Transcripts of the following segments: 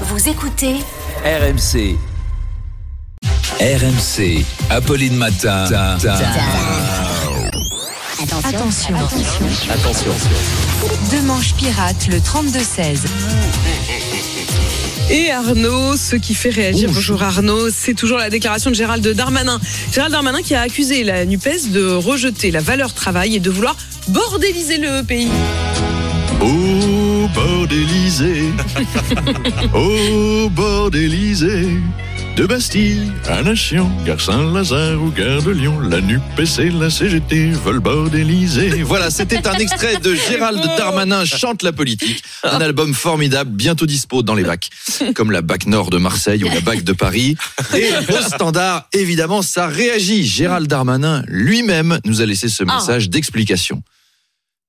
Vous écoutez RMC. RMC. Apolline Matin. Attention. Attention. Deux manches pirates, le 32-16. Et Arnaud, ce qui fait réagir, bonjour Arnaud, c'est toujours la déclaration de Gérald Darmanin. Gérald Darmanin qui a accusé la NUPES de rejeter la valeur travail et de vouloir bordéliser le pays. Oh, bordélisé. oh, bordélisé. De Bastille à Nation, gare Saint-Lazare ou gare de Lyon, la et la CGT veulent bordéliser. Voilà, c'était un extrait de Gérald Darmanin chante la politique. Un album formidable, bientôt dispo dans les bacs. Comme la bac nord de Marseille ou la bac de Paris. Et au standard, évidemment, ça réagit. Gérald Darmanin lui-même nous a laissé ce message d'explication.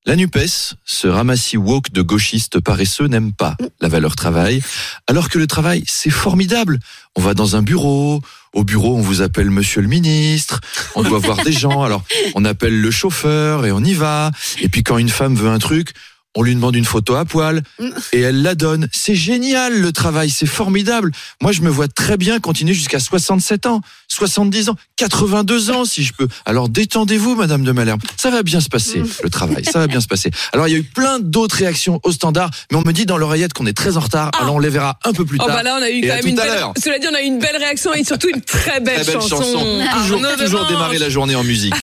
La NUPES, ce ramassis woke de gauchistes paresseux, n'aime pas la valeur travail, alors que le travail, c'est formidable. On va dans un bureau, au bureau, on vous appelle monsieur le ministre, on doit voir des gens, alors on appelle le chauffeur et on y va. Et puis quand une femme veut un truc, on lui demande une photo à poil et elle la donne. C'est génial le travail, c'est formidable. Moi, je me vois très bien continuer jusqu'à 67 ans, 70 ans, 82 ans si je peux. Alors détendez-vous, Madame de Malherbe. Ça va bien se passer, le travail, ça va bien se passer. Alors il y a eu plein d'autres réactions au standard, mais on me dit dans l'oreillette qu'on est très en retard. Alors on les verra un peu plus Oh tard. bah là on a eu quand même une belle... Cela dit on a eu une belle réaction et surtout une très belle, Très belle chanson. Toujours, Arnaud toujours Demange. démarrer la journée en musique.